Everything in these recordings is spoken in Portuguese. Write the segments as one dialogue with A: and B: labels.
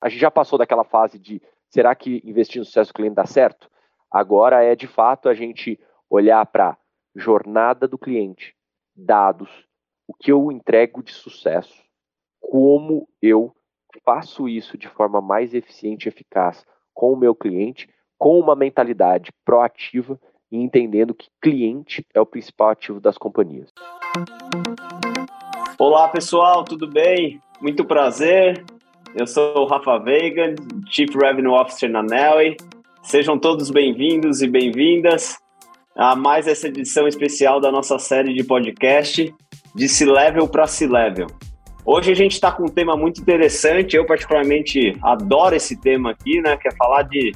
A: A gente já passou daquela fase de será que investir no sucesso do cliente dá certo? Agora é de fato a gente olhar para jornada do cliente, dados, o que eu entrego de sucesso, como eu faço isso de forma mais eficiente e eficaz com o meu cliente, com uma mentalidade proativa e entendendo que cliente é o principal ativo das companhias.
B: Olá pessoal, tudo bem? Muito prazer. Eu sou o Rafa Veiga, Chief Revenue Officer na Nelly. Sejam todos bem-vindos e bem-vindas a mais essa edição especial da nossa série de podcast de C-Level para C-Level. Hoje a gente está com um tema muito interessante, eu particularmente adoro esse tema aqui, né, que é falar de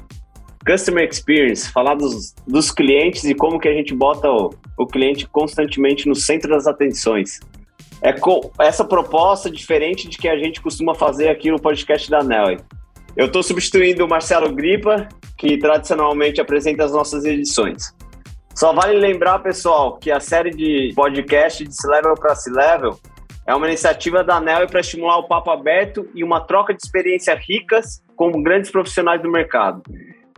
B: Customer Experience, falar dos, dos clientes e como que a gente bota o, o cliente constantemente no centro das atenções. É com essa proposta diferente de que a gente costuma fazer aqui no podcast da Nelly. Eu estou substituindo o Marcelo Gripa, que tradicionalmente apresenta as nossas edições. Só vale lembrar, pessoal, que a série de podcast de C-Level para C-Level é uma iniciativa da ANEL para estimular o papo aberto e uma troca de experiências ricas com grandes profissionais do mercado.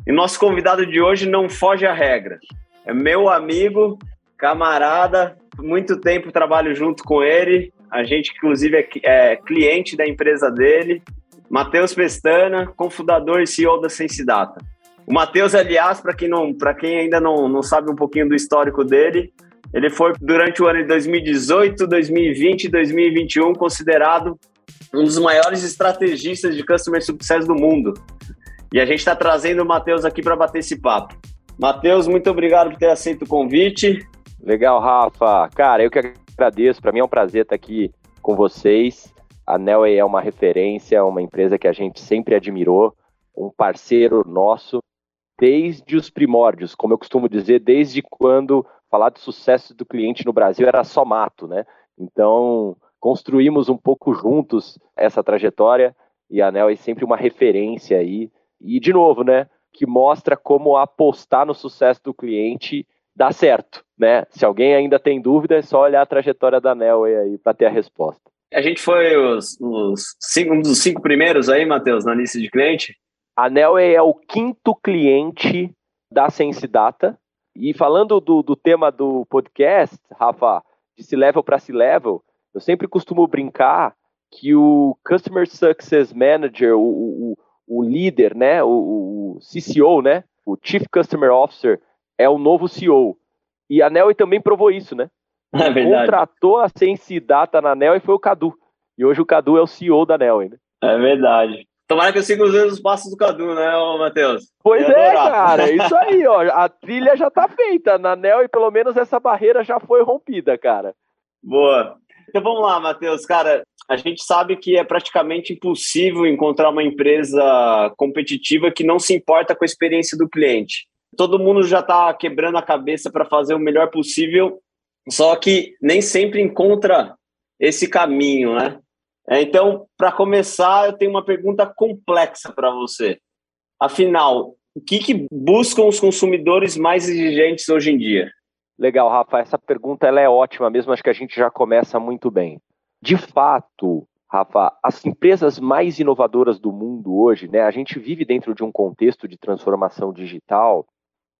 B: E nosso convidado de hoje não foge à regra. É meu amigo, camarada, muito tempo trabalho junto com ele. A gente, inclusive, é, é cliente da empresa dele. Matheus Pestana, cofundador e CEO da Sensidata. O Matheus, aliás, para quem, quem ainda não, não sabe um pouquinho do histórico dele, ele foi, durante o ano de 2018, 2020 e 2021, considerado um dos maiores estrategistas de Customer Success do mundo. E a gente está trazendo o Matheus aqui para bater esse papo. Matheus, muito obrigado por ter aceito o convite.
A: Legal, Rafa. Cara, eu que agradeço. Para mim é um prazer estar aqui com vocês. A Nelway é uma referência, uma empresa que a gente sempre admirou, um parceiro nosso desde os primórdios, como eu costumo dizer, desde quando falar de sucesso do cliente no Brasil era só mato, né? Então, construímos um pouco juntos essa trajetória e a Anel é sempre uma referência aí. E, de novo, né, que mostra como apostar no sucesso do cliente dá certo, né? Se alguém ainda tem dúvida, é só olhar a trajetória da Anel aí para ter a resposta.
B: A gente foi os, os cinco, um dos cinco primeiros aí, Matheus, na lista de cliente?
A: A Nelway é o quinto cliente da Sensidata. E falando do, do tema do podcast, Rafa, de C-Level para C-Level, eu sempre costumo brincar que o Customer Success Manager, o, o, o líder, né, o, o, CCO, né, o Chief Customer Officer, é o novo CEO. E a Nelway também provou isso, né?
B: É verdade.
A: Contratou a Sensidata na Nelway foi o Cadu. E hoje o Cadu é o CEO da Nelway, né?
B: É verdade. Tomara que eu siga os passos do Cadu, né, Matheus?
A: Pois é, cara, isso aí, ó. A trilha já tá feita. Na NEL e pelo menos essa barreira já foi rompida, cara.
B: Boa. Então vamos lá, Matheus. Cara, a gente sabe que é praticamente impossível encontrar uma empresa competitiva que não se importa com a experiência do cliente. Todo mundo já está quebrando a cabeça para fazer o melhor possível, só que nem sempre encontra esse caminho, né? É, então, para começar, eu tenho uma pergunta complexa para você. Afinal, o que, que, buscam os consumidores mais exigentes hoje em dia?
A: Legal, Rafa. Essa pergunta ela é ótima mesmo. Acho que a gente já começa muito bem. De fato, Rafa, as empresas mais inovadoras do mundo hoje, né? A gente vive dentro de um contexto de transformação digital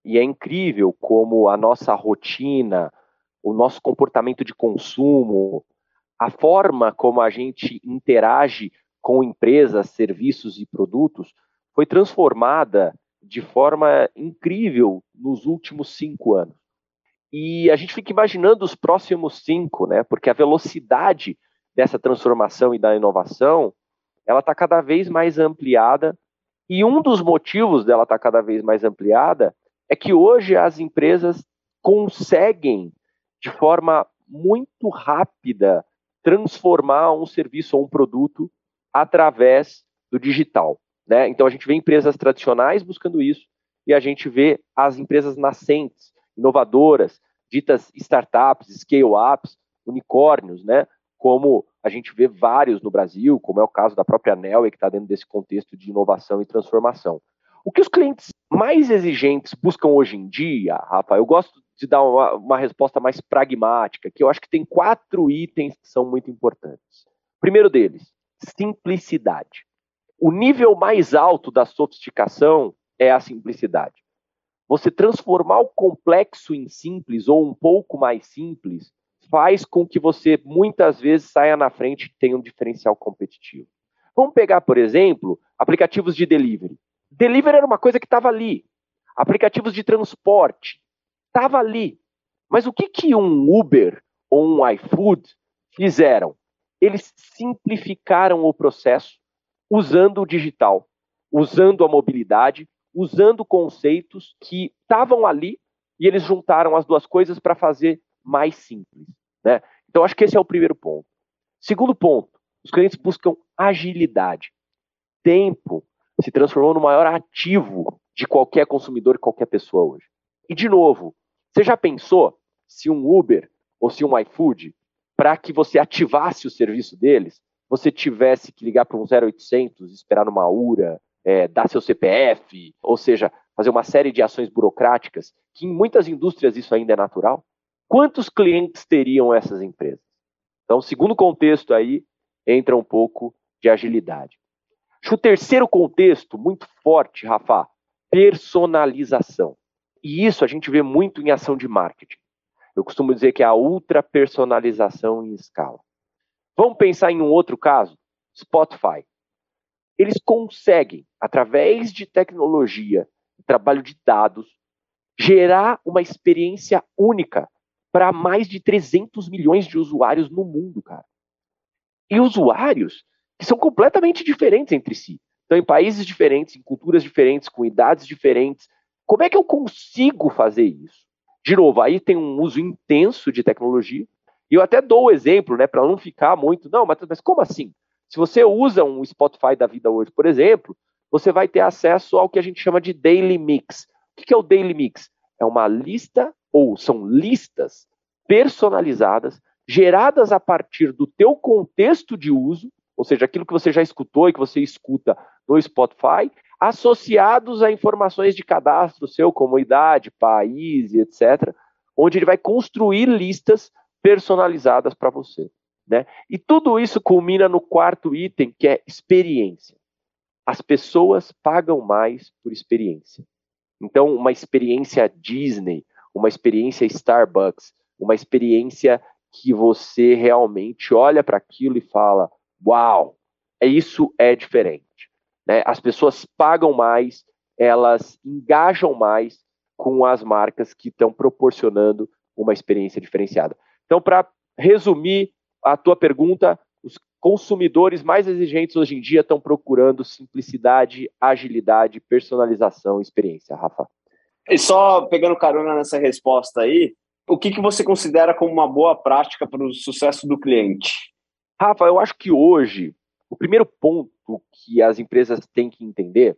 A: e é incrível como a nossa rotina, o nosso comportamento de consumo, a forma como a gente interage com empresas, serviços e produtos foi transformada de forma incrível nos últimos cinco anos. E a gente fica imaginando os próximos cinco, né? Porque a velocidade dessa transformação e da inovação, ela está cada vez mais ampliada. E um dos motivos dela estar tá cada vez mais ampliada é que hoje as empresas conseguem, de forma muito rápida, transformar um serviço ou um produto através do digital. Né? Então a gente vê empresas tradicionais buscando isso e a gente vê as empresas nascentes, inovadoras, ditas startups, scale-ups, unicórnios, né? como a gente vê vários no Brasil, como é o caso da própria Nelway, que está dentro desse contexto de inovação e transformação. O que os clientes mais exigentes buscam hoje em dia, Rafa, eu gosto de dar uma, uma resposta mais pragmática, que eu acho que tem quatro itens que são muito importantes. primeiro deles, simplicidade. O nível mais alto da sofisticação é a simplicidade. Você transformar o complexo em simples ou um pouco mais simples faz com que você muitas vezes saia na frente e tenha um diferencial competitivo. Vamos pegar, por exemplo, aplicativos de delivery. Delivery era uma coisa que estava ali. Aplicativos de transporte estava ali. Mas o que, que um Uber ou um iFood fizeram? Eles simplificaram o processo usando o digital, usando a mobilidade, usando conceitos que estavam ali e eles juntaram as duas coisas para fazer mais simples. Né? Então, acho que esse é o primeiro ponto. Segundo ponto, os clientes buscam agilidade. Tempo se transformou no maior ativo de qualquer consumidor, qualquer pessoa hoje. E, de novo, você já pensou se um Uber ou se um iFood, para que você ativasse o serviço deles, você tivesse que ligar para um 0800, esperar numa URA, é, dar seu CPF, ou seja, fazer uma série de ações burocráticas, que em muitas indústrias isso ainda é natural? Quantos clientes teriam essas empresas? Então, segundo contexto aí, entra um pouco de agilidade. Acho que o terceiro contexto, muito forte, Rafa, personalização. E isso a gente vê muito em ação de marketing. Eu costumo dizer que é a ultra personalização em escala. Vamos pensar em um outro caso? Spotify. Eles conseguem, através de tecnologia, trabalho de dados, gerar uma experiência única para mais de 300 milhões de usuários no mundo, cara. E usuários que são completamente diferentes entre si. Estão em países diferentes, em culturas diferentes, com idades diferentes. Como é que eu consigo fazer isso? De novo, aí tem um uso intenso de tecnologia. E eu até dou o exemplo, né, para não ficar muito. Não, mas, mas como assim? Se você usa um Spotify da vida hoje, por exemplo, você vai ter acesso ao que a gente chama de Daily Mix. O que é o Daily Mix? É uma lista, ou são listas personalizadas, geradas a partir do teu contexto de uso, ou seja, aquilo que você já escutou e que você escuta no Spotify, associados a informações de cadastro seu, como idade, país, etc., onde ele vai construir listas personalizadas para você. Né? E tudo isso culmina no quarto item, que é experiência. As pessoas pagam mais por experiência. Então, uma experiência Disney, uma experiência Starbucks, uma experiência que você realmente olha para aquilo e fala: Uau, isso é diferente. Né? As pessoas pagam mais, elas engajam mais com as marcas que estão proporcionando uma experiência diferenciada. Então, para resumir a tua pergunta, os consumidores mais exigentes hoje em dia estão procurando simplicidade, agilidade, personalização, experiência, Rafa.
B: E só pegando carona nessa resposta aí, o que, que você considera como uma boa prática para o sucesso do cliente?
A: Rafa, eu acho que hoje o primeiro ponto que as empresas têm que entender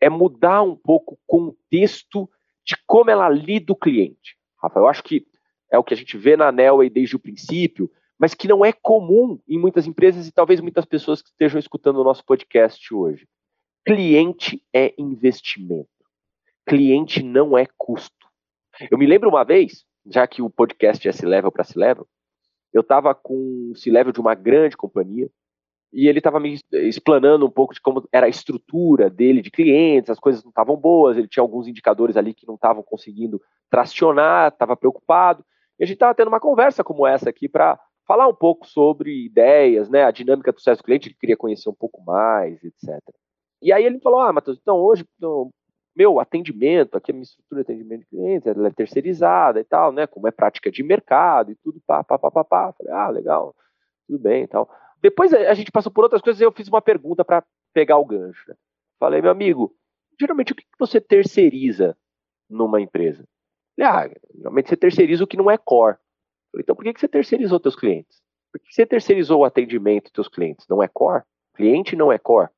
A: é mudar um pouco o contexto de como ela lida o cliente. Rafa, eu acho que é o que a gente vê na Nelway desde o princípio, mas que não é comum em muitas empresas e talvez muitas pessoas que estejam escutando o nosso podcast hoje. Cliente é investimento. Cliente não é custo. Eu me lembro uma vez, já que o podcast é C-Level para C-Level, eu estava com o C-Level de uma grande companhia e ele estava me explanando um pouco de como era a estrutura dele de clientes, as coisas não estavam boas, ele tinha alguns indicadores ali que não estavam conseguindo tracionar, estava preocupado. E a gente estava tendo uma conversa como essa aqui para falar um pouco sobre ideias, né, a dinâmica do sucesso do cliente, ele queria conhecer um pouco mais, etc. E aí ele falou: Ah, Matheus, então hoje então, meu atendimento, aqui a minha estrutura de atendimento de clientes, ela é terceirizada e tal, né? Como é prática de mercado e tudo, pá, pá, pá, pá, pá. Falei, ah, legal, tudo bem e tal. Depois a gente passou por outras coisas e eu fiz uma pergunta para pegar o gancho. Né? Falei, meu amigo, geralmente o que você terceiriza numa empresa? Falei, ah, geralmente você terceiriza o que não é core. Falei, então por que você terceirizou teus clientes? Por que você terceirizou o atendimento dos teus clientes? Não é core? Cliente não é core.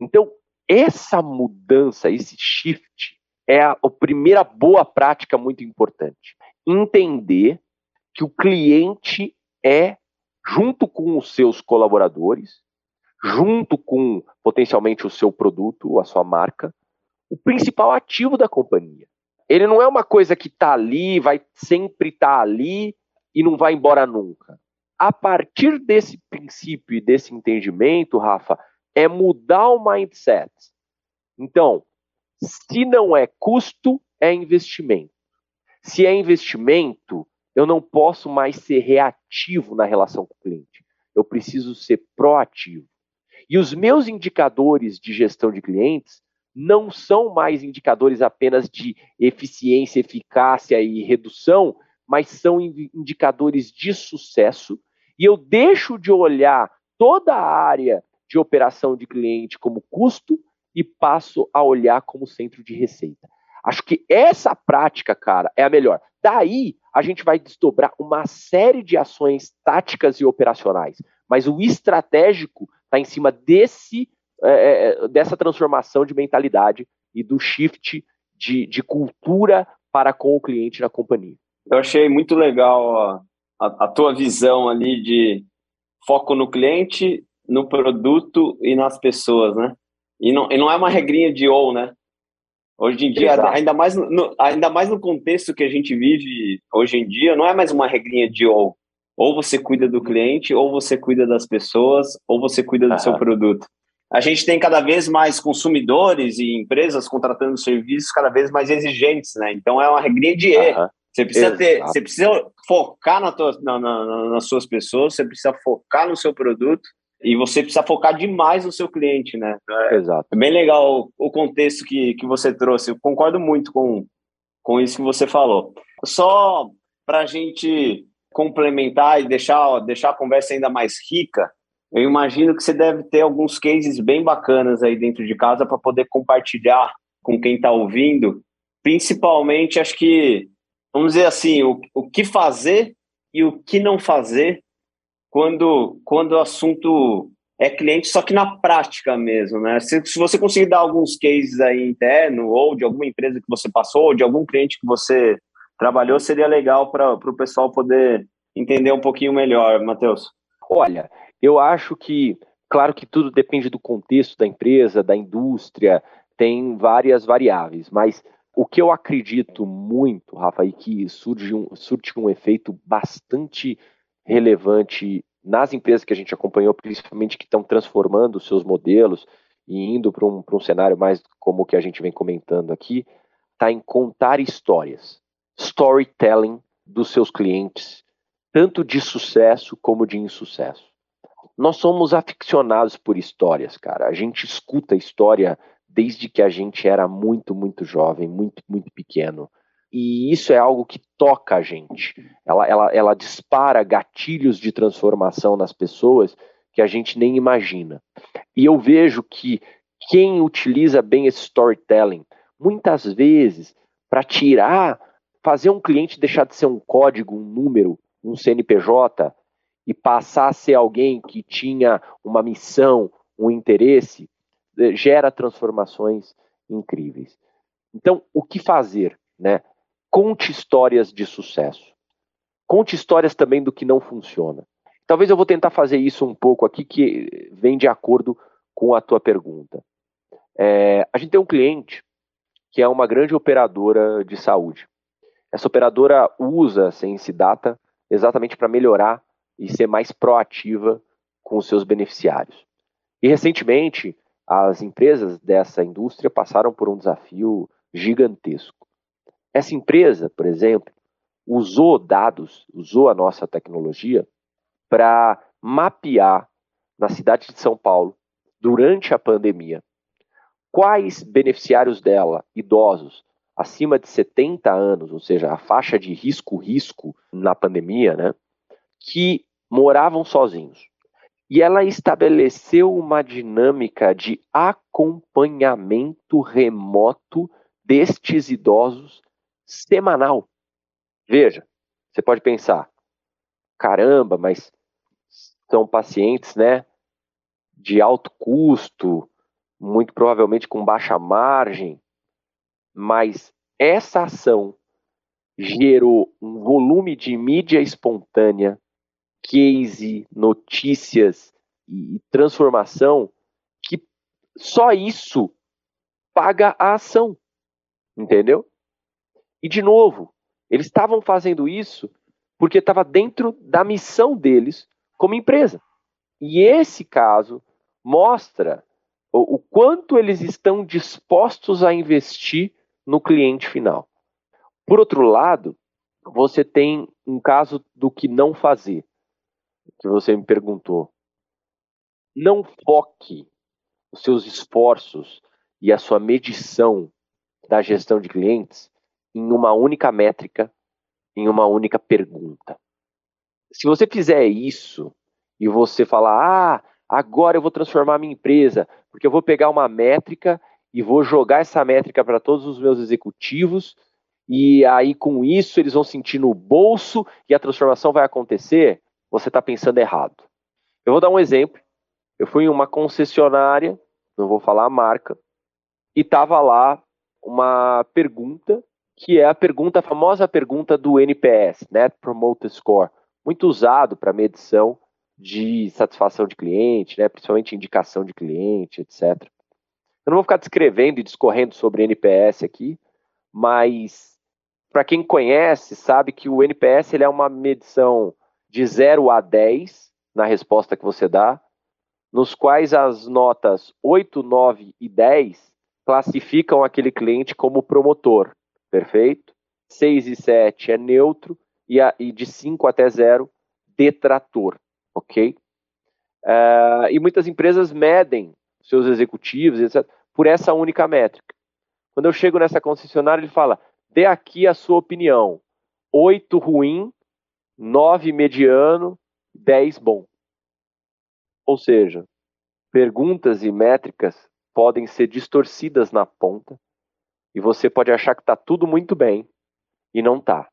A: Então, essa mudança, esse shift, é a, a primeira boa prática muito importante. Entender que o cliente é, junto com os seus colaboradores, junto com potencialmente o seu produto, a sua marca, o principal ativo da companhia. Ele não é uma coisa que está ali, vai sempre estar tá ali e não vai embora nunca. A partir desse princípio e desse entendimento, Rafa, é mudar o mindset. Então, se não é custo, é investimento. Se é investimento, eu não posso mais ser reativo na relação com o cliente. Eu preciso ser proativo. E os meus indicadores de gestão de clientes não são mais indicadores apenas de eficiência, eficácia e redução, mas são indicadores de sucesso. E eu deixo de olhar toda a área de operação de cliente como custo e passo a olhar como centro de receita. Acho que essa prática, cara, é a melhor. Daí a gente vai desdobrar uma série de ações táticas e operacionais, mas o estratégico está em cima desse é, é, é, dessa transformação de mentalidade e do shift de, de, cultura para com o cliente na companhia.
B: Eu achei muito legal a, a, a tua visão ali de foco no cliente, no produto e nas pessoas, né? E não, e não é uma regrinha de ou, né? Hoje em dia, ainda mais no, ainda mais no contexto que a gente vive hoje em dia, não é mais uma regrinha de ou. Ou você cuida do cliente, ou você cuida das pessoas, ou você cuida do seu produto. A gente tem cada vez mais consumidores e empresas contratando serviços cada vez mais exigentes, né? Então é uma regrinha de E. Você precisa ter, você precisa focar na tua, na, na, nas suas pessoas, você precisa focar no seu produto e você precisa focar demais no seu cliente, né?
A: É, Exato.
B: É bem legal o, o contexto que, que você trouxe. Eu concordo muito com, com isso que você falou. Só para a gente complementar e deixar, deixar a conversa ainda mais rica, eu imagino que você deve ter alguns cases bem bacanas aí dentro de casa para poder compartilhar com quem está ouvindo. Principalmente, acho que, vamos dizer assim, o, o que fazer e o que não fazer quando, quando o assunto é cliente, só que na prática mesmo, né? Se, se você conseguir dar alguns cases aí interno, ou de alguma empresa que você passou, ou de algum cliente que você trabalhou, seria legal para o pessoal poder entender um pouquinho melhor, Matheus.
A: Olha, eu acho que, claro que tudo depende do contexto da empresa, da indústria, tem várias variáveis, mas o que eu acredito muito, Rafa, e que surge um, surge um efeito bastante relevante nas empresas que a gente acompanhou, principalmente que estão transformando seus modelos e indo para um, um cenário mais como o que a gente vem comentando aqui, está em contar histórias, storytelling dos seus clientes, tanto de sucesso como de insucesso. Nós somos aficionados por histórias, cara. A gente escuta história desde que a gente era muito, muito jovem, muito, muito pequeno. E isso é algo que toca a gente. Ela, ela, ela dispara gatilhos de transformação nas pessoas que a gente nem imagina. E eu vejo que quem utiliza bem esse storytelling, muitas vezes, para tirar, fazer um cliente deixar de ser um código, um número, um CNPJ, e passar a ser alguém que tinha uma missão, um interesse, eh, gera transformações incríveis. Então, o que fazer? Né? Conte histórias de sucesso. Conte histórias também do que não funciona. Talvez eu vou tentar fazer isso um pouco aqui, que vem de acordo com a tua pergunta. É, a gente tem um cliente que é uma grande operadora de saúde. Essa operadora usa a Sense Data exatamente para melhorar e ser mais proativa com os seus beneficiários. E recentemente, as empresas dessa indústria passaram por um desafio gigantesco. Essa empresa, por exemplo, usou dados, usou a nossa tecnologia para mapear na cidade de São Paulo, durante a pandemia, quais beneficiários dela, idosos, acima de 70 anos, ou seja, a faixa de risco-risco na pandemia, né, que moravam sozinhos. E ela estabeleceu uma dinâmica de acompanhamento remoto destes idosos semanal. Veja, você pode pensar, caramba, mas são pacientes, né, de alto custo, muito provavelmente com baixa margem, mas essa ação gerou um volume de mídia espontânea case, notícias e transformação que só isso paga a ação, entendeu? E de novo, eles estavam fazendo isso porque estava dentro da missão deles como empresa. E esse caso mostra o, o quanto eles estão dispostos a investir no cliente final. Por outro lado, você tem um caso do que não fazer, que você me perguntou. Não foque os seus esforços e a sua medição da gestão de clientes em uma única métrica, em uma única pergunta. Se você fizer isso e você falar, ah, agora eu vou transformar minha empresa, porque eu vou pegar uma métrica e vou jogar essa métrica para todos os meus executivos, e aí com isso eles vão sentir no bolso e a transformação vai acontecer, você está pensando errado. Eu vou dar um exemplo. Eu fui em uma concessionária, não vou falar a marca, e estava lá uma pergunta, que é a pergunta, a famosa pergunta do NPS, Net Promoter Score, muito usado para medição de satisfação de cliente, né, principalmente indicação de cliente, etc. Eu não vou ficar descrevendo e discorrendo sobre NPS aqui, mas para quem conhece, sabe que o NPS ele é uma medição de 0 a 10 na resposta que você dá, nos quais as notas 8, 9 e 10 classificam aquele cliente como promotor, perfeito? 6 e 7 é neutro e, a, e de 5 até 0, detrator, ok? Uh, e muitas empresas medem seus executivos, etc., por essa única métrica. Quando eu chego nessa concessionária, ele fala: dê aqui a sua opinião. 8 ruim, 9 mediano, 10 bom. Ou seja, perguntas e métricas podem ser distorcidas na ponta e você pode achar que está tudo muito bem e não está.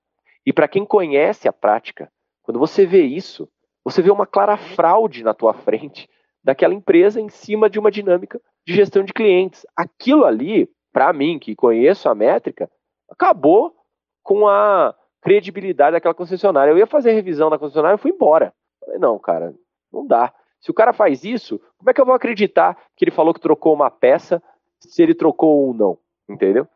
A: E para quem conhece a prática, quando você vê isso, você vê uma clara fraude na tua frente daquela empresa em cima de uma dinâmica de gestão de clientes. Aquilo ali, para mim, que conheço a métrica, acabou com a credibilidade daquela concessionária. Eu ia fazer revisão na concessionária e fui embora. Falei, não, cara, não dá. Se o cara faz isso, como é que eu vou acreditar que ele falou que trocou uma peça se ele trocou ou não? Entendeu?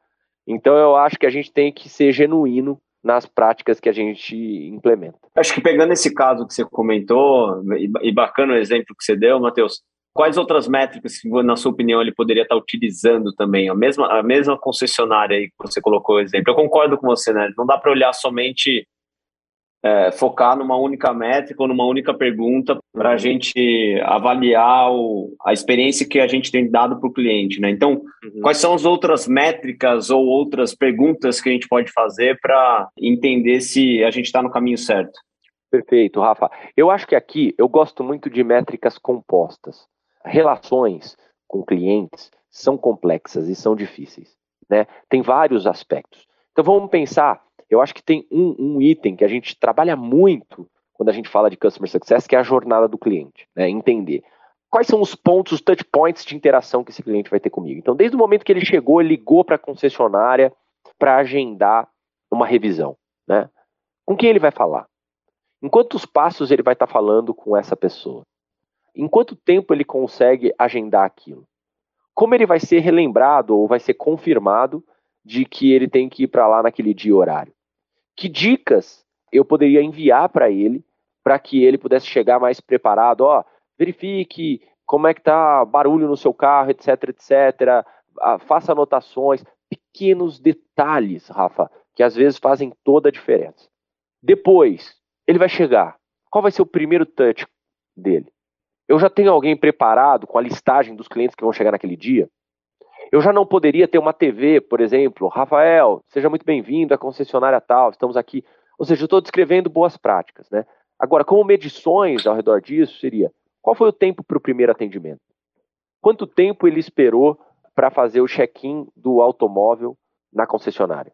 A: Então eu acho que a gente tem que ser genuíno nas práticas que a gente implementa.
B: Acho que pegando esse caso que você comentou, e bacana o exemplo que você deu, Matheus, quais outras métricas, na sua opinião, ele poderia estar utilizando também? A mesma, a mesma concessionária aí que você colocou o exemplo. Eu concordo com você, né? Não dá para olhar somente é, focar numa única métrica ou numa única pergunta para a gente avaliar o, a experiência que a gente tem dado para o cliente, né? Então, uhum. quais são as outras métricas ou outras perguntas que a gente pode fazer para entender se a gente está no caminho certo?
A: Perfeito, Rafa. Eu acho que aqui eu gosto muito de métricas compostas. Relações com clientes são complexas e são difíceis, né? Tem vários aspectos. Então vamos pensar eu acho que tem um, um item que a gente trabalha muito quando a gente fala de Customer Success, que é a jornada do cliente, né? entender quais são os pontos, os touch points de interação que esse cliente vai ter comigo. Então, desde o momento que ele chegou, ele ligou para a concessionária para agendar uma revisão. Né? Com quem ele vai falar? Em quantos passos ele vai estar tá falando com essa pessoa? Em quanto tempo ele consegue agendar aquilo? Como ele vai ser relembrado ou vai ser confirmado de que ele tem que ir para lá naquele dia horário? Que dicas eu poderia enviar para ele para que ele pudesse chegar mais preparado, ó, verifique como é que tá barulho no seu carro, etc, etc, faça anotações, pequenos detalhes, Rafa, que às vezes fazem toda a diferença. Depois, ele vai chegar. Qual vai ser o primeiro touch dele? Eu já tenho alguém preparado com a listagem dos clientes que vão chegar naquele dia? Eu já não poderia ter uma TV, por exemplo, Rafael, seja muito bem-vindo à concessionária tal, estamos aqui. Ou seja, eu estou descrevendo boas práticas, né? Agora, como medições ao redor disso, seria qual foi o tempo para o primeiro atendimento? Quanto tempo ele esperou para fazer o check-in do automóvel na concessionária?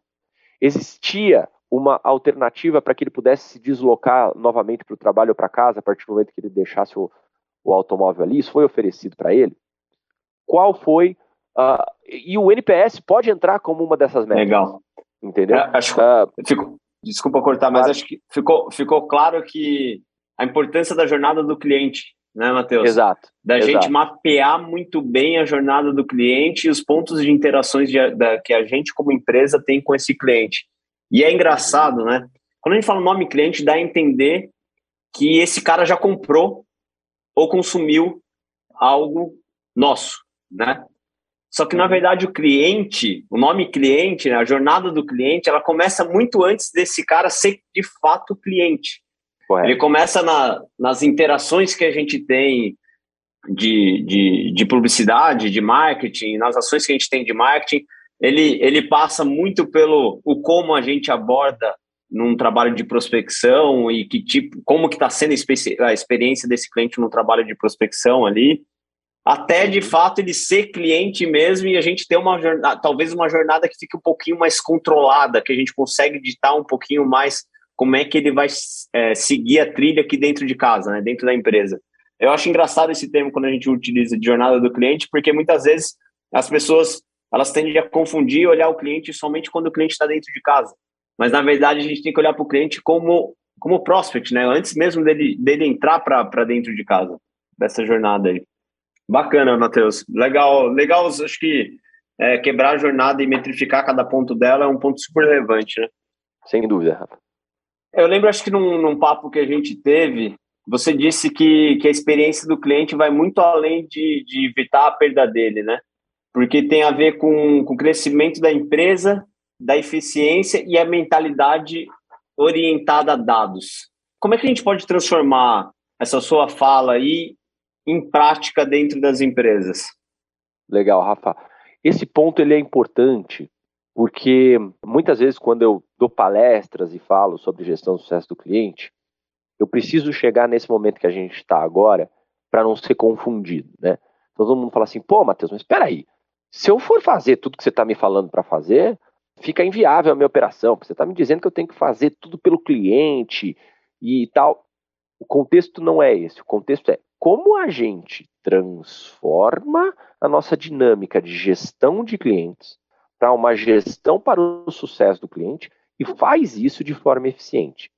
A: Existia uma alternativa para que ele pudesse se deslocar novamente para o trabalho ou para casa a partir do momento que ele deixasse o, o automóvel ali? Isso foi oferecido para ele? Qual foi Uh, e o NPS pode entrar como uma dessas métricas.
B: Legal.
A: Entendeu? É,
B: acho, uh, fico, desculpa cortar, mas acho que ficou, ficou claro que a importância da jornada do cliente, né, Matheus?
A: Exato.
B: Da
A: exato.
B: gente mapear muito bem a jornada do cliente e os pontos de interações de, da, que a gente, como empresa, tem com esse cliente. E é engraçado, né? Quando a gente fala nome cliente, dá a entender que esse cara já comprou ou consumiu algo nosso né? Só que, na uhum. verdade, o cliente, o nome cliente, né, a jornada do cliente, ela começa muito antes desse cara ser, de fato, cliente. Correto. Ele começa na, nas interações que a gente tem de, de, de publicidade, de marketing, nas ações que a gente tem de marketing, ele, ele passa muito pelo o como a gente aborda num trabalho de prospecção e que tipo, como que está sendo a experiência desse cliente no trabalho de prospecção ali, até de fato ele ser cliente mesmo e a gente ter uma jornada, talvez uma jornada que fique um pouquinho mais controlada, que a gente consegue ditar um pouquinho mais como é que ele vai é, seguir a trilha aqui dentro de casa, né, dentro da empresa. Eu acho engraçado esse termo quando a gente utiliza de jornada do cliente, porque muitas vezes as pessoas elas tendem a confundir e olhar o cliente somente quando o cliente está dentro de casa. Mas na verdade a gente tem que olhar para o cliente como como prospect, né? Antes mesmo dele, dele entrar para dentro de casa, dessa jornada aí. Bacana, Matheus. Legal, legal. Acho que é, quebrar a jornada e metrificar cada ponto dela é um ponto super relevante, né?
A: Sem dúvida, Rafa.
B: Eu lembro, acho que num, num papo que a gente teve, você disse que, que a experiência do cliente vai muito além de, de evitar a perda dele, né? Porque tem a ver com, com o crescimento da empresa, da eficiência e a mentalidade orientada a dados. Como é que a gente pode transformar essa sua fala aí em prática dentro das empresas?
A: Legal, Rafa. Esse ponto ele é importante porque muitas vezes quando eu dou palestras e falo sobre gestão do sucesso do cliente, eu preciso chegar nesse momento que a gente está agora para não ser confundido, né? Todo mundo fala assim, pô, Matheus, mas espera aí, se eu for fazer tudo que você está me falando para fazer, fica inviável a minha operação, porque você está me dizendo que eu tenho que fazer tudo pelo cliente e tal. O contexto não é esse, o contexto é como a gente transforma a nossa dinâmica de gestão de clientes para uma gestão para o sucesso do cliente e faz isso de forma eficiente.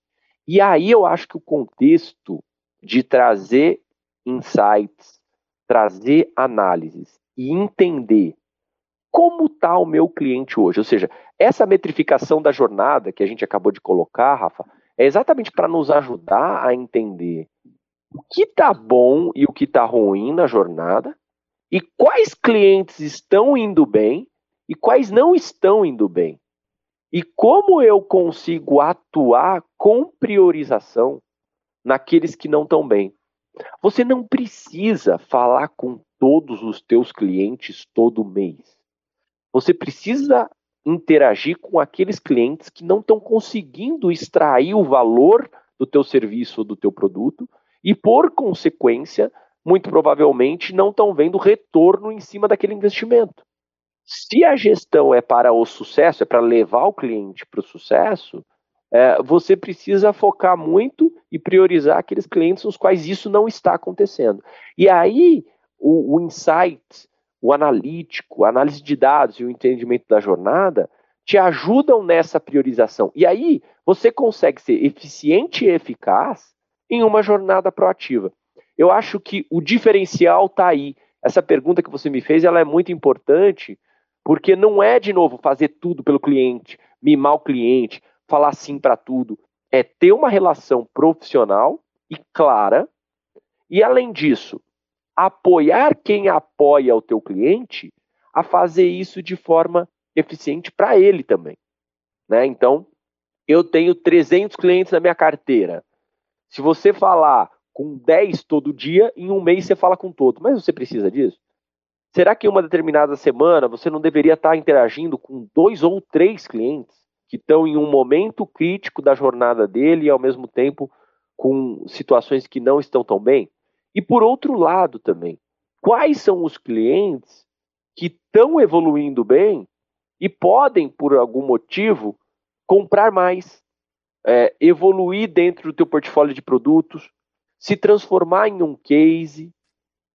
A: E aí eu acho que o contexto de trazer insights, trazer análises e entender como está o meu cliente hoje. Ou seja, essa metrificação da jornada que a gente acabou de colocar, Rafa, é exatamente para nos ajudar a entender o que está bom e o que está ruim na jornada e quais clientes estão indo bem e quais não estão indo bem. E como eu consigo atuar com priorização naqueles que não estão bem. Você não precisa falar com todos os teus clientes todo mês. Você precisa interagir com aqueles clientes que não estão conseguindo extrair o valor do teu serviço ou do teu produto e, por consequência, muito provavelmente não estão vendo retorno em cima daquele investimento. Se a gestão é para o sucesso, é para levar o cliente para o sucesso, é, você precisa focar muito e priorizar aqueles clientes nos quais isso não está acontecendo. E aí, o, o insight, o analítico, a análise de dados e o entendimento da jornada te ajudam nessa priorização. E aí, você consegue ser eficiente e eficaz em uma jornada proativa. Eu acho que o diferencial está aí. Essa pergunta que você me fez, ela é muito importante, porque não é, de novo, fazer tudo pelo cliente, mimar o cliente, falar sim para tudo. É ter uma relação profissional e clara, e além disso, apoiar quem apoia o teu cliente a fazer isso de forma eficiente para ele também. Né? Então, eu tenho 300 clientes na minha carteira. Se você falar com 10 todo dia, em um mês você fala com todo. Mas você precisa disso? Será que em uma determinada semana você não deveria estar interagindo com dois ou três clientes que estão em um momento crítico da jornada dele e ao mesmo tempo com situações que não estão tão bem? E por outro lado também, quais são os clientes que estão evoluindo bem e podem, por algum motivo, comprar mais, é, evoluir dentro do teu portfólio de produtos, se transformar em um case,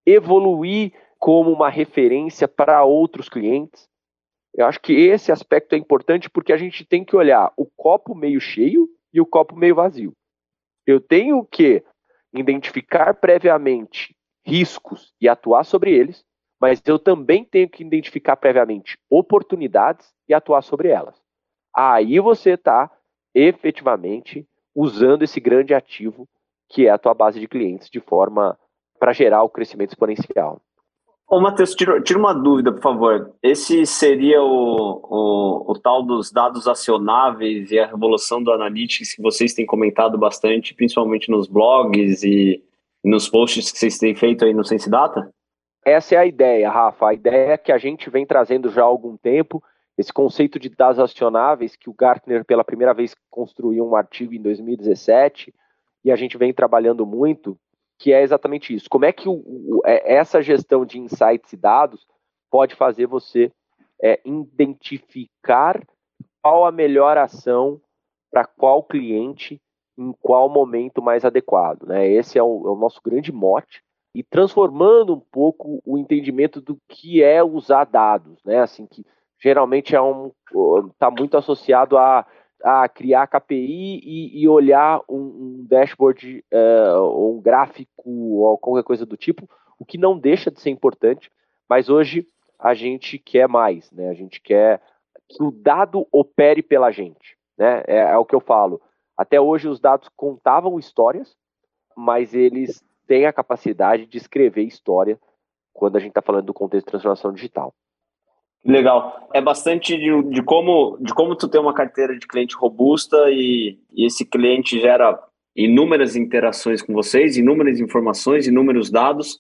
A: evoluir como uma referência para outros clientes. Eu acho que esse aspecto é importante porque a gente tem que olhar o copo meio cheio e o copo meio vazio. Eu tenho que identificar previamente riscos e atuar sobre eles, mas eu também tenho que identificar previamente oportunidades e atuar sobre elas. Aí você está efetivamente usando esse grande ativo que é a tua base de clientes de forma para gerar o crescimento exponencial.
B: Ô, Matheus, tira, tira, uma dúvida, por favor. Esse seria o, o, o, tal dos dados acionáveis e a revolução do Analytics que vocês têm comentado bastante, principalmente nos blogs e, e nos posts que vocês têm feito aí no Sense Data?
A: Essa é a ideia, Rafa. A ideia é que a gente vem trazendo já há algum tempo, esse conceito de dados acionáveis, que o Gartner pela primeira vez construiu um artigo em 2017, e a gente vem trabalhando muito, que é exatamente isso. Como é que o, o, é, essa gestão de insights e dados pode fazer você é, identificar qual a melhor ação para qual cliente em qual momento mais adequado. Né? Esse é o, é o nosso grande mote e transformando um pouco o entendimento do que é usar dados, né? Assim que geralmente é um está muito associado a a criar KPI e, e olhar um, um dashboard uh, ou um gráfico ou qualquer coisa do tipo, o que não deixa de ser importante, mas hoje a gente quer mais, né? A gente quer que o dado opere pela gente, né? É, é o que eu falo. Até hoje os dados contavam histórias, mas eles têm a capacidade de escrever história quando a gente está falando do contexto de transformação digital.
B: Legal. É bastante de, de, como, de como tu tem uma carteira de cliente robusta e, e, esse cliente gera inúmeras interações com vocês, inúmeras informações, inúmeros dados,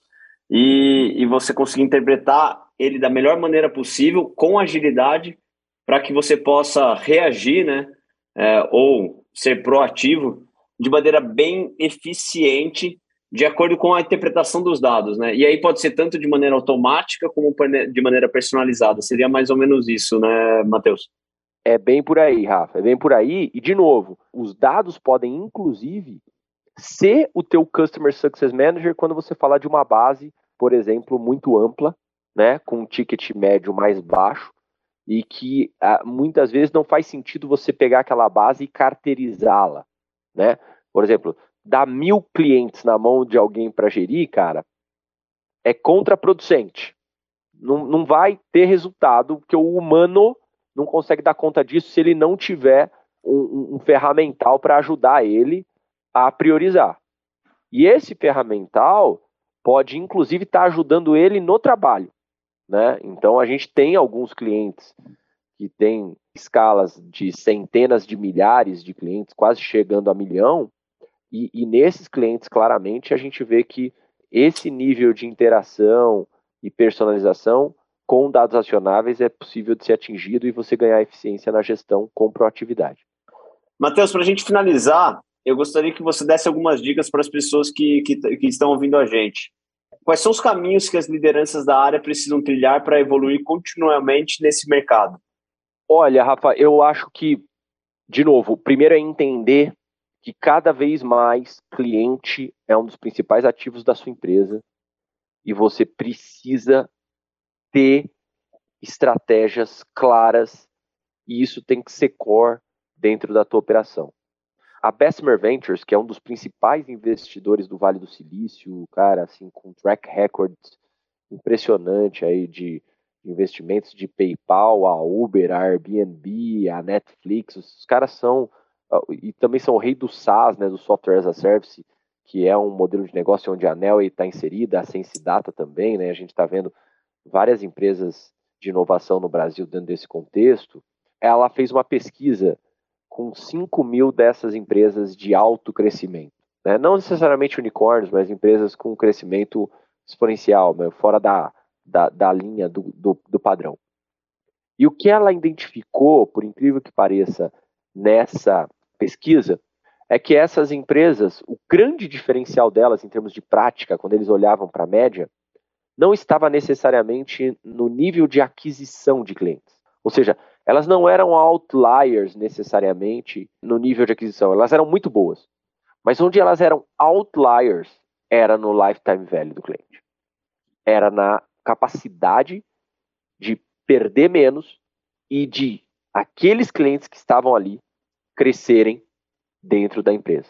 B: e, e você conseguir interpretar ele da melhor maneira possível, com agilidade, para que você possa reagir, né? É, ou ser proativo de maneira bem eficiente de acordo com a interpretação dos dados, né? E aí pode ser tanto de maneira automática como de maneira personalizada. Seria mais ou menos isso, né, Matheus?
A: É bem por aí, Rafa. É bem por aí. E de novo, os dados podem inclusive ser o teu Customer Success Manager quando você falar de uma base, por exemplo, muito ampla, né, com um ticket médio mais baixo e que ah, muitas vezes não faz sentido você pegar aquela base e carteirizá-la, né? Por exemplo, dar mil clientes na mão de alguém para gerir, cara, é contraproducente. Não, não vai ter resultado, porque o humano não consegue dar conta disso se ele não tiver um, um ferramental para ajudar ele a priorizar. E esse ferramental pode, inclusive, estar tá ajudando ele no trabalho. Né? Então, a gente tem alguns clientes que têm escalas de centenas de milhares de clientes, quase chegando a milhão, e, e nesses clientes, claramente, a gente vê que esse nível de interação e personalização com dados acionáveis é possível de ser atingido e você ganhar eficiência na gestão com proatividade.
B: Matheus, para a gente finalizar, eu gostaria que você desse algumas dicas para as pessoas que, que, que, estão ouvindo a gente. Quais são os caminhos que as lideranças da área precisam trilhar para evoluir continuamente nesse mercado?
A: Olha, Rafa, eu acho que, de novo, primeiro é entender que cada vez mais cliente é um dos principais ativos da sua empresa e você precisa ter estratégias claras e isso tem que ser core dentro da tua operação. A Bessemer Ventures, que é um dos principais investidores do Vale do Silício, cara, assim, com track record impressionante aí de investimentos de PayPal, a Uber, a Airbnb, a Netflix, os caras são e também são o rei do SaaS, né, do Software as a Service, que é um modelo de negócio onde a Nel está inserida, a Sense Data também, né, a gente está vendo várias empresas de inovação no Brasil dentro desse contexto. Ela fez uma pesquisa com 5 mil dessas empresas de alto crescimento. Né? Não necessariamente unicórnios, mas empresas com crescimento exponencial, né? fora da, da, da linha do, do, do padrão. E o que ela identificou, por incrível que pareça, nessa pesquisa é que essas empresas, o grande diferencial delas em termos de prática, quando eles olhavam para a média, não estava necessariamente no nível de aquisição de clientes. Ou seja, elas não eram outliers necessariamente no nível de aquisição, elas eram muito boas. Mas onde elas eram outliers era no lifetime value do cliente. Era na capacidade de perder menos e de aqueles clientes que estavam ali crescerem dentro da empresa.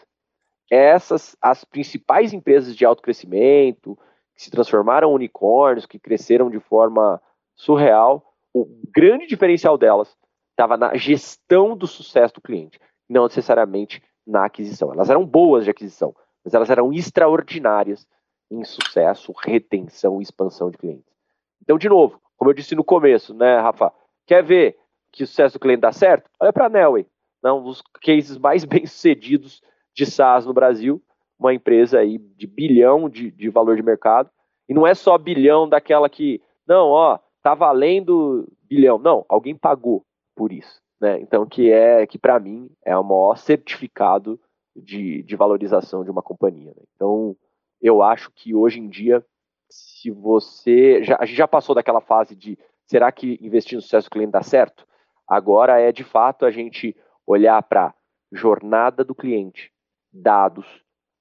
A: Essas, as principais empresas de alto crescimento, que se transformaram em unicórnios, que cresceram de forma surreal, o grande diferencial delas estava na gestão do sucesso do cliente, não necessariamente na aquisição. Elas eram boas de aquisição, mas elas eram extraordinárias em sucesso, retenção e expansão de clientes. Então, de novo, como eu disse no começo, né, Rafa? Quer ver que o sucesso do cliente dá certo? Olha para a Nelway, né, um dos cases mais bem-sucedidos de SaaS no Brasil, uma empresa aí de bilhão de, de valor de mercado, e não é só bilhão daquela que, não, ó, tá valendo bilhão. Não, alguém pagou por isso. Né? Então, que é que para mim é o maior certificado de, de valorização de uma companhia. Né? Então, eu acho que hoje em dia, se você. Já, a gente já passou daquela fase de será que investir no sucesso do cliente dá certo? Agora é de fato a gente olhar para jornada do cliente, dados,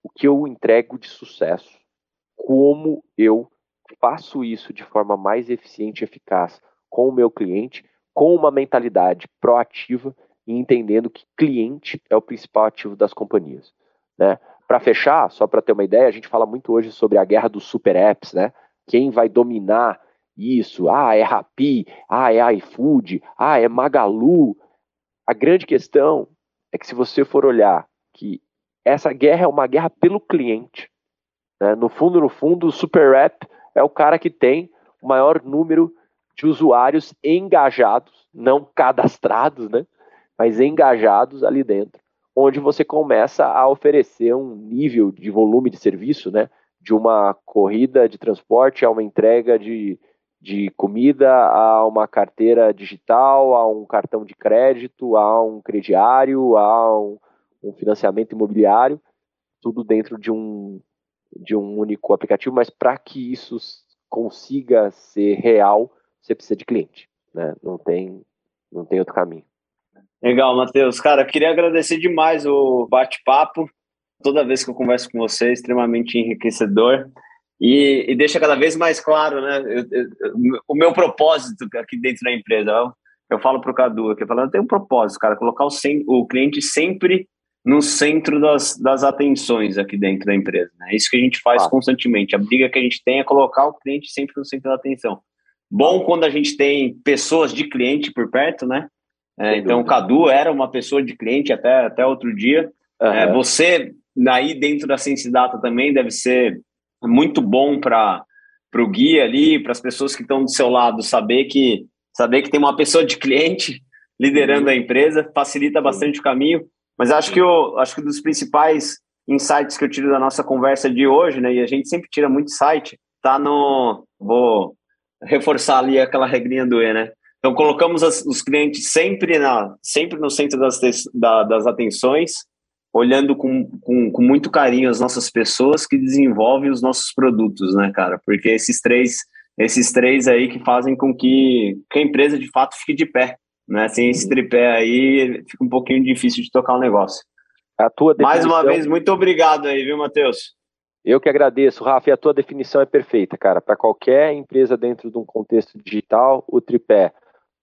A: o que eu entrego de sucesso, como eu faço isso de forma mais eficiente e eficaz com o meu cliente, com uma mentalidade proativa e entendendo que cliente é o principal ativo das companhias. Né? Para fechar, só para ter uma ideia, a gente fala muito hoje sobre a guerra dos super apps, né? Quem vai dominar isso? Ah, é Rappi, ah, é iFood, ah, é Magalu. A grande questão é que se você for olhar que essa guerra é uma guerra pelo cliente. Né? No fundo, no fundo, o super app é o cara que tem o maior número de usuários engajados, não cadastrados, né? Mas engajados ali dentro, onde você começa a oferecer um nível de volume de serviço, né? De uma corrida de transporte a uma entrega de, de comida, a uma carteira digital, a um cartão de crédito, a um crediário, a um, um financiamento imobiliário, tudo dentro de um, de um único aplicativo, mas para que isso consiga ser real, você precisa de cliente, né? Não tem, não tem outro caminho.
B: Legal, Matheus. Cara, queria agradecer demais o bate-papo. Toda vez que eu converso com você, é extremamente enriquecedor. E, e, deixa cada vez mais claro, né? Eu, eu, o meu propósito aqui dentro da empresa. Eu, eu falo para o Cadu aqui, falando, tem um propósito, cara, colocar o, sem, o cliente sempre no centro das, das atenções aqui dentro da empresa. Né? É isso que a gente faz ah. constantemente. A briga que a gente tem é colocar o cliente sempre no centro da atenção. Bom quando a gente tem pessoas de cliente por perto, né? É, então, o Cadu era uma pessoa de cliente até, até outro dia. Uhum. É, você, aí dentro da Sensidata também, deve ser muito bom para o guia ali, para as pessoas que estão do seu lado, saber que, saber que tem uma pessoa de cliente liderando uhum. a empresa, facilita bastante o caminho. Mas acho que, eu, acho que dos principais insights que eu tiro da nossa conversa de hoje, né, e a gente sempre tira muito insight, tá no. Vou reforçar ali aquela regrinha do E, né? Então, colocamos as, os clientes sempre, na, sempre no centro das, da, das atenções, olhando com, com, com, muito carinho as nossas pessoas que desenvolvem os nossos produtos, né, cara? Porque esses três, esses três aí que fazem com que, que a empresa de fato fique de pé, né? Sem esse tripé aí, fica um pouquinho difícil de tocar o negócio.
A: A tua
B: definição... Mais uma vez, muito obrigado aí, viu, Matheus?
A: Eu que agradeço, Rafa, e a tua definição é perfeita, cara. Para qualquer empresa dentro de um contexto digital, o tripé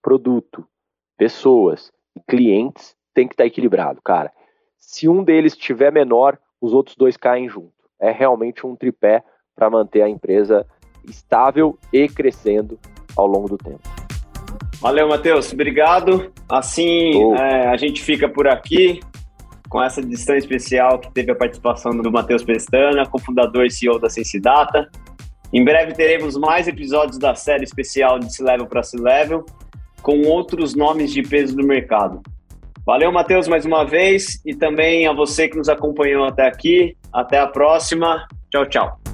A: produto, pessoas e clientes tem que estar tá equilibrado, cara. Se um deles estiver menor, os outros dois caem junto. É realmente um tripé para manter a empresa estável e crescendo ao longo do tempo.
B: Valeu, Matheus. Obrigado. Assim, é, a gente fica por aqui com essa edição especial que teve a participação do Matheus Pestana, cofundador e CEO da Sensidata. Em breve teremos mais episódios da série especial de C-Level para C-Level, com outros nomes de peso do mercado. Valeu, Matheus, mais uma vez, e também a você que nos acompanhou até aqui. Até a próxima. Tchau, tchau.